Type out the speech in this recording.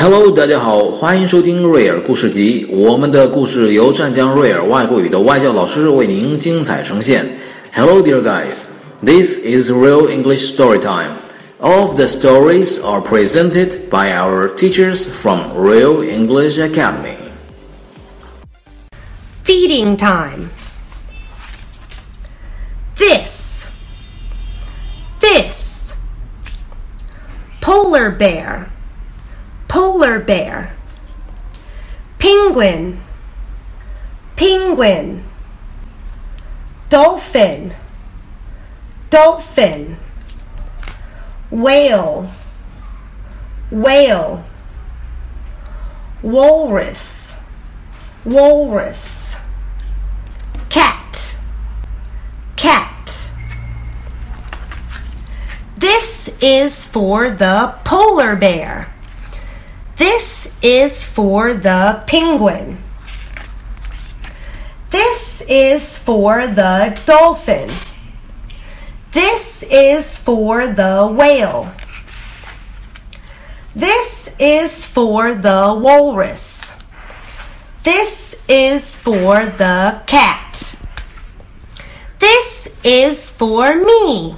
Hello，大家好，欢迎收听瑞尔故事集。我们的故事由湛江瑞尔外国语的外教老师为您精彩呈现。Hello, dear guys. This is Real English Story Time. All of the stories are presented by our teachers from Real English Academy. Feeding time. This. This. Polar bear. Polar bear. Penguin. Penguin. Dolphin. Dolphin. Whale. Whale. Walrus. Walrus. Cat. Cat. This is for the polar bear. This is for the penguin. This is for the dolphin. This is for the whale. This is for the walrus. This is for the cat. This is for me.